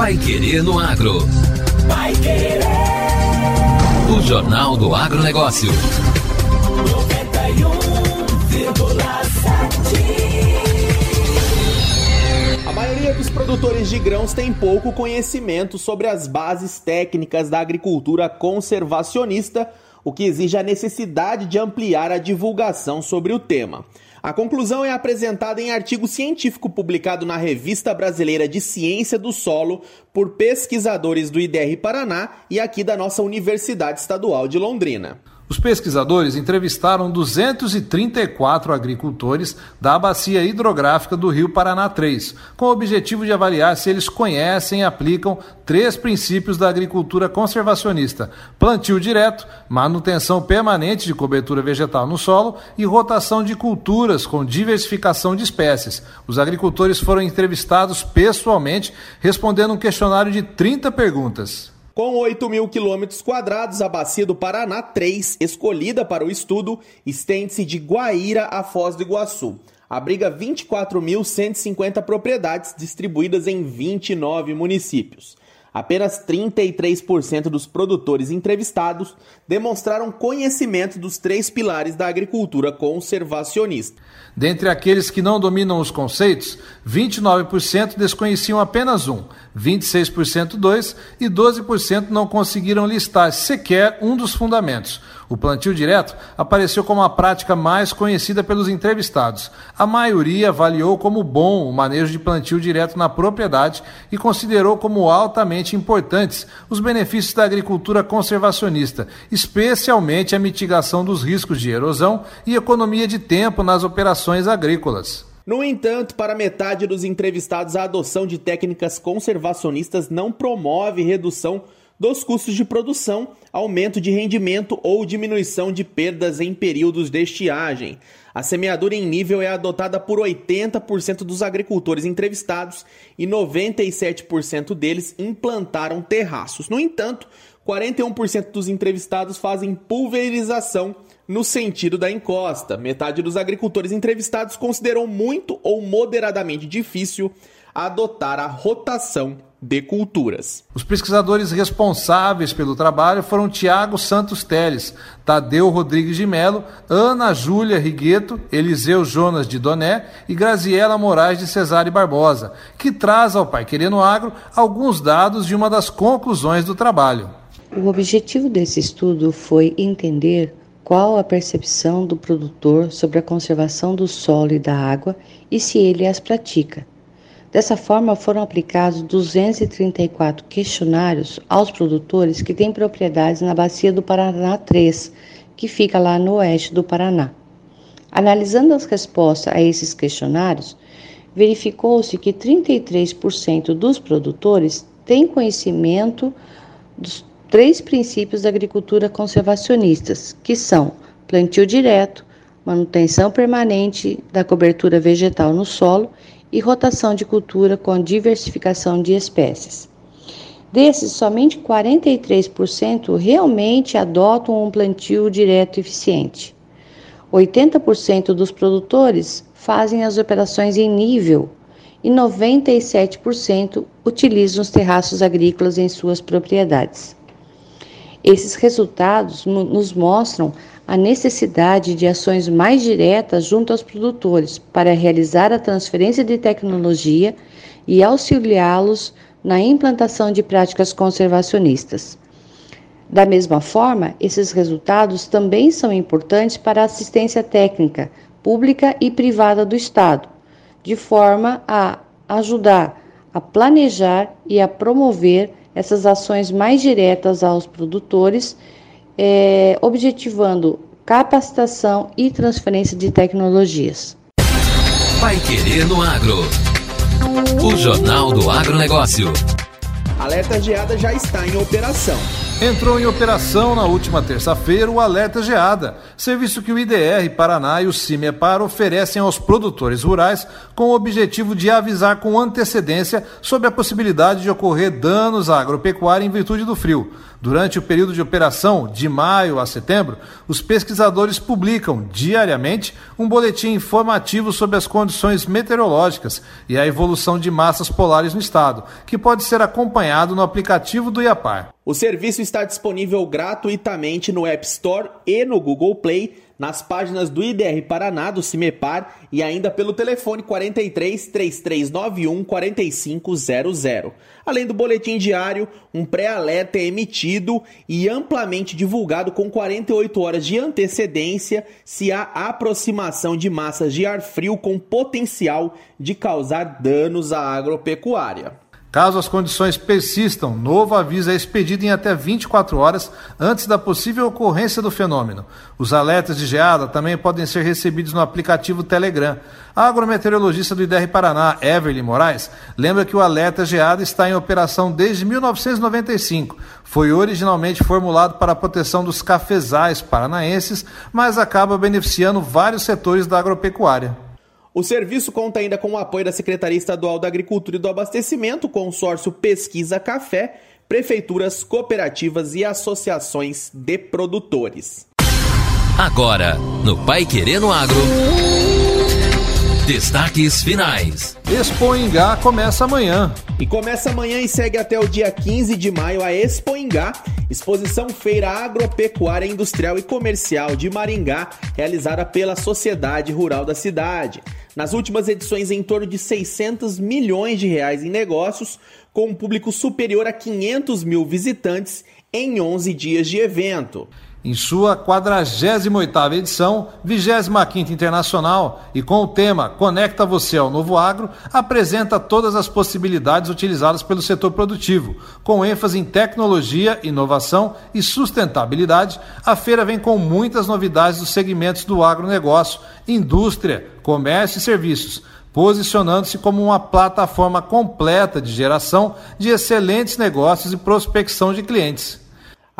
Pai Querer no Agro. Pai Querer. O Jornal do Agronegócio. 91,7. A maioria dos produtores de grãos tem pouco conhecimento sobre as bases técnicas da agricultura conservacionista, o que exige a necessidade de ampliar a divulgação sobre o tema. A conclusão é apresentada em artigo científico publicado na Revista Brasileira de Ciência do Solo por pesquisadores do IDR Paraná e aqui da nossa Universidade Estadual de Londrina. Os pesquisadores entrevistaram 234 agricultores da bacia hidrográfica do Rio Paraná 3, com o objetivo de avaliar se eles conhecem e aplicam três princípios da agricultura conservacionista: plantio direto, manutenção permanente de cobertura vegetal no solo e rotação de culturas com diversificação de espécies. Os agricultores foram entrevistados pessoalmente, respondendo um questionário de 30 perguntas. Com 8 mil quilômetros quadrados, a Bacia do Paraná 3, escolhida para o estudo, estende-se de Guaíra a Foz do Iguaçu. Abriga 24.150 propriedades distribuídas em 29 municípios. Apenas 33% dos produtores entrevistados demonstraram conhecimento dos três pilares da agricultura conservacionista. Dentre aqueles que não dominam os conceitos, 29% desconheciam apenas um, 26% dois e 12% não conseguiram listar sequer um dos fundamentos. O plantio direto apareceu como a prática mais conhecida pelos entrevistados. A maioria avaliou como bom o manejo de plantio direto na propriedade e considerou como altamente importantes os benefícios da agricultura conservacionista, especialmente a mitigação dos riscos de erosão e economia de tempo nas operações agrícolas. No entanto, para metade dos entrevistados, a adoção de técnicas conservacionistas não promove redução dos custos de produção, aumento de rendimento ou diminuição de perdas em períodos de estiagem. A semeadura em nível é adotada por 80% dos agricultores entrevistados e 97% deles implantaram terraços. No entanto, 41% dos entrevistados fazem pulverização no sentido da encosta. Metade dos agricultores entrevistados considerou muito ou moderadamente difícil adotar a rotação de culturas. Os pesquisadores responsáveis pelo trabalho foram Tiago Santos Teles, Tadeu Rodrigues de Melo, Ana Júlia Rigueto, Eliseu Jonas de Doné e Graziela Moraes de Cesare Barbosa, que traz ao Pai Querendo Agro alguns dados de uma das conclusões do trabalho. O objetivo desse estudo foi entender qual a percepção do produtor sobre a conservação do solo e da água e se ele as pratica. Dessa forma, foram aplicados 234 questionários aos produtores que têm propriedades na Bacia do Paraná 3, que fica lá no oeste do Paraná. Analisando as respostas a esses questionários, verificou-se que 33% dos produtores têm conhecimento dos três princípios da agricultura conservacionistas, que são plantio direto, manutenção permanente da cobertura vegetal no solo e rotação de cultura com diversificação de espécies. Desses, somente 43% realmente adotam um plantio direto eficiente. 80% dos produtores fazem as operações em nível e 97% utilizam os terraços agrícolas em suas propriedades. Esses resultados nos mostram a necessidade de ações mais diretas junto aos produtores para realizar a transferência de tecnologia e auxiliá-los na implantação de práticas conservacionistas. Da mesma forma, esses resultados também são importantes para a assistência técnica pública e privada do Estado, de forma a ajudar a planejar e a promover essas ações mais diretas aos produtores é, objetivando capacitação e transferência de tecnologias. Vai Querer no Agro. O Jornal do Agronegócio. Alerta Geada já está em operação. Entrou em operação na última terça-feira o Alerta Geada, serviço que o IDR Paraná e o CIMEPAR oferecem aos produtores rurais com o objetivo de avisar com antecedência sobre a possibilidade de ocorrer danos à agropecuária em virtude do frio. Durante o período de operação, de maio a setembro, os pesquisadores publicam diariamente um boletim informativo sobre as condições meteorológicas e a evolução de massas polares no estado, que pode ser acompanhado no aplicativo do IAPAR. O serviço está disponível gratuitamente no App Store e no Google Play nas páginas do IDR Paraná, do CIMEPAR e ainda pelo telefone 43 3391 4500. Além do boletim diário, um pré-alerta é emitido e amplamente divulgado com 48 horas de antecedência se há aproximação de massas de ar frio com potencial de causar danos à agropecuária. Caso as condições persistam, novo aviso é expedido em até 24 horas antes da possível ocorrência do fenômeno. Os alertas de geada também podem ser recebidos no aplicativo Telegram. A agrometeorologista do IDR Paraná, Everly Moraes, lembra que o alerta geada está em operação desde 1995. Foi originalmente formulado para a proteção dos cafezais paranaenses, mas acaba beneficiando vários setores da agropecuária. O serviço conta ainda com o apoio da Secretaria Estadual da Agricultura e do Abastecimento, consórcio Pesquisa Café, prefeituras, cooperativas e associações de produtores. Agora, no Pai Querendo Agro. Destaques finais. Expo Ingá começa amanhã. E começa amanhã e segue até o dia 15 de maio a Expo Ingá, exposição feira agropecuária, industrial e comercial de Maringá, realizada pela Sociedade Rural da cidade. Nas últimas edições, em torno de 600 milhões de reais em negócios, com um público superior a 500 mil visitantes em 11 dias de evento em sua 48ª edição, 25ª Internacional, e com o tema Conecta você ao novo agro, apresenta todas as possibilidades utilizadas pelo setor produtivo. Com ênfase em tecnologia, inovação e sustentabilidade, a feira vem com muitas novidades dos segmentos do agronegócio, indústria, comércio e serviços, posicionando-se como uma plataforma completa de geração de excelentes negócios e prospecção de clientes.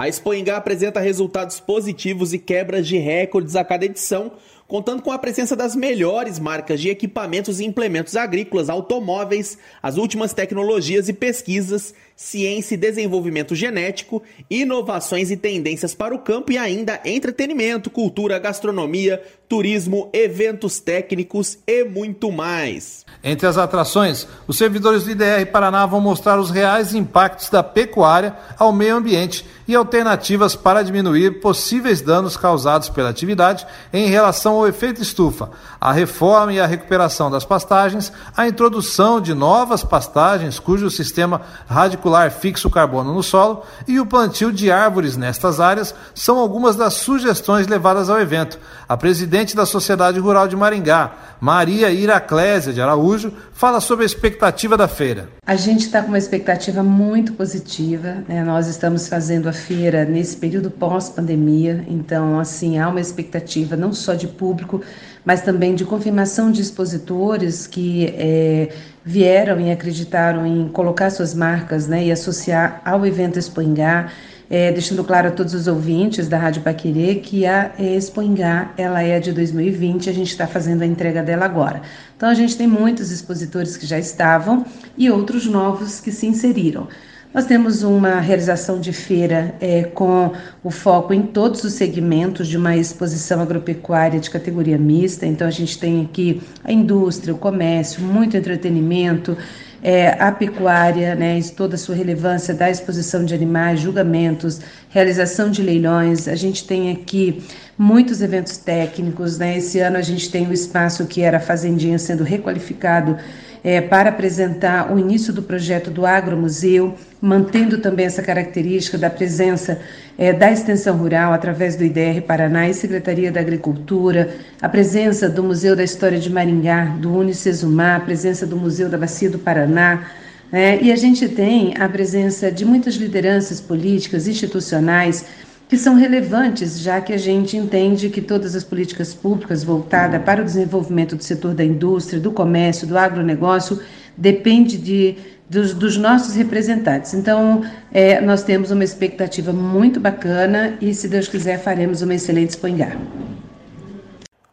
A Expo Engá apresenta resultados positivos e quebras de recordes a cada edição, contando com a presença das melhores marcas de equipamentos e implementos agrícolas, automóveis, as últimas tecnologias e pesquisas, ciência e desenvolvimento genético, inovações e tendências para o campo e ainda entretenimento, cultura, gastronomia, turismo, eventos técnicos e muito mais. Entre as atrações, os servidores do IDR Paraná vão mostrar os reais impactos da pecuária ao meio ambiente e alternativas para diminuir possíveis danos causados pela atividade em relação ao efeito estufa, a reforma e a recuperação das pastagens, a introdução de novas pastagens cujo sistema radicular fixa o carbono no solo e o plantio de árvores nestas áreas são algumas das sugestões levadas ao evento. A presidente presidente da Sociedade Rural de Maringá, Maria Iraclésia de Araújo, fala sobre a expectativa da feira. A gente está com uma expectativa muito positiva. Né? Nós estamos fazendo a feira nesse período pós-pandemia, então, assim, há uma expectativa não só de público, mas também de confirmação de expositores que é, vieram e acreditaram em colocar suas marcas né, e associar ao evento Expoingá é, deixando claro a todos os ouvintes da Rádio Paquerê que a Expo Ingá, ela é de 2020, a gente está fazendo a entrega dela agora. Então a gente tem muitos expositores que já estavam e outros novos que se inseriram. Nós temos uma realização de feira é, com o foco em todos os segmentos de uma exposição agropecuária de categoria mista. Então, a gente tem aqui a indústria, o comércio, muito entretenimento, é, a pecuária, né, toda a sua relevância da exposição de animais, julgamentos, realização de leilões. A gente tem aqui muitos eventos técnicos. Né? Esse ano a gente tem o espaço que era Fazendinha sendo requalificado é, para apresentar o início do projeto do Agromuseu, mantendo também essa característica da presença é, da extensão rural através do IDR Paraná e Secretaria da Agricultura, a presença do Museu da História de Maringá, do Unicesumar, a presença do Museu da Bacia do Paraná, é, e a gente tem a presença de muitas lideranças políticas, institucionais, que são relevantes, já que a gente entende que todas as políticas públicas voltadas para o desenvolvimento do setor da indústria, do comércio, do agronegócio, depende de, dos, dos nossos representantes. Então, é, nós temos uma expectativa muito bacana e, se Deus quiser, faremos uma excelente Expoingá.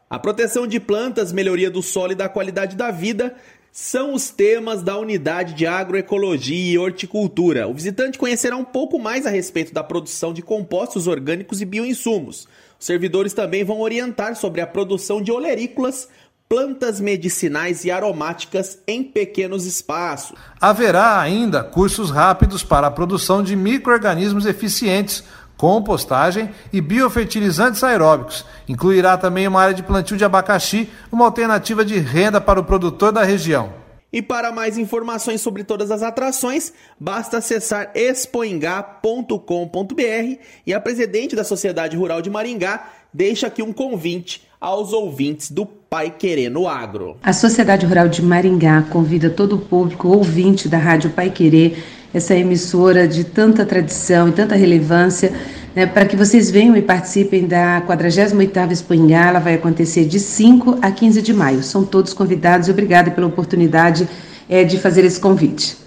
A proteção de plantas, melhoria do solo e da qualidade da vida são os temas da unidade de agroecologia e horticultura. O visitante conhecerá um pouco mais a respeito da produção de compostos orgânicos e bioinsumos. Os servidores também vão orientar sobre a produção de olerícolas, plantas medicinais e aromáticas em pequenos espaços. Haverá ainda cursos rápidos para a produção de micro-organismos eficientes, compostagem e biofertilizantes aeróbicos. Incluirá também uma área de plantio de abacaxi, uma alternativa de renda para o produtor da região. E para mais informações sobre todas as atrações, basta acessar expoingá.com.br e a presidente da Sociedade Rural de Maringá deixa aqui um convite aos ouvintes do Pai Querer Agro. A Sociedade Rural de Maringá convida todo o público ouvinte da Rádio Pai Querer, essa emissora de tanta tradição e tanta relevância, né, para que vocês venham e participem da 48ª Expo Ela vai acontecer de 5 a 15 de maio. São todos convidados e obrigada pela oportunidade é, de fazer esse convite.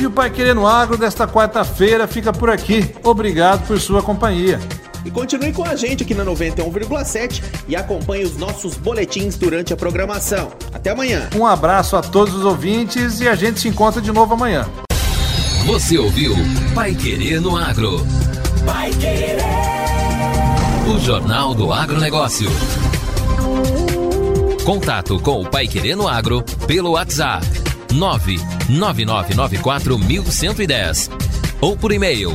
E o Pai Querendo Agro desta quarta-feira fica por aqui. Obrigado por sua companhia. E continue com a gente aqui na 91,7 e acompanhe os nossos boletins durante a programação. Até amanhã. Um abraço a todos os ouvintes e a gente se encontra de novo amanhã. Você ouviu Pai Querer no Agro. Pai Querer. O Jornal do Agronegócio. Contato com o Pai Querer no Agro pelo WhatsApp 999941110 ou por e-mail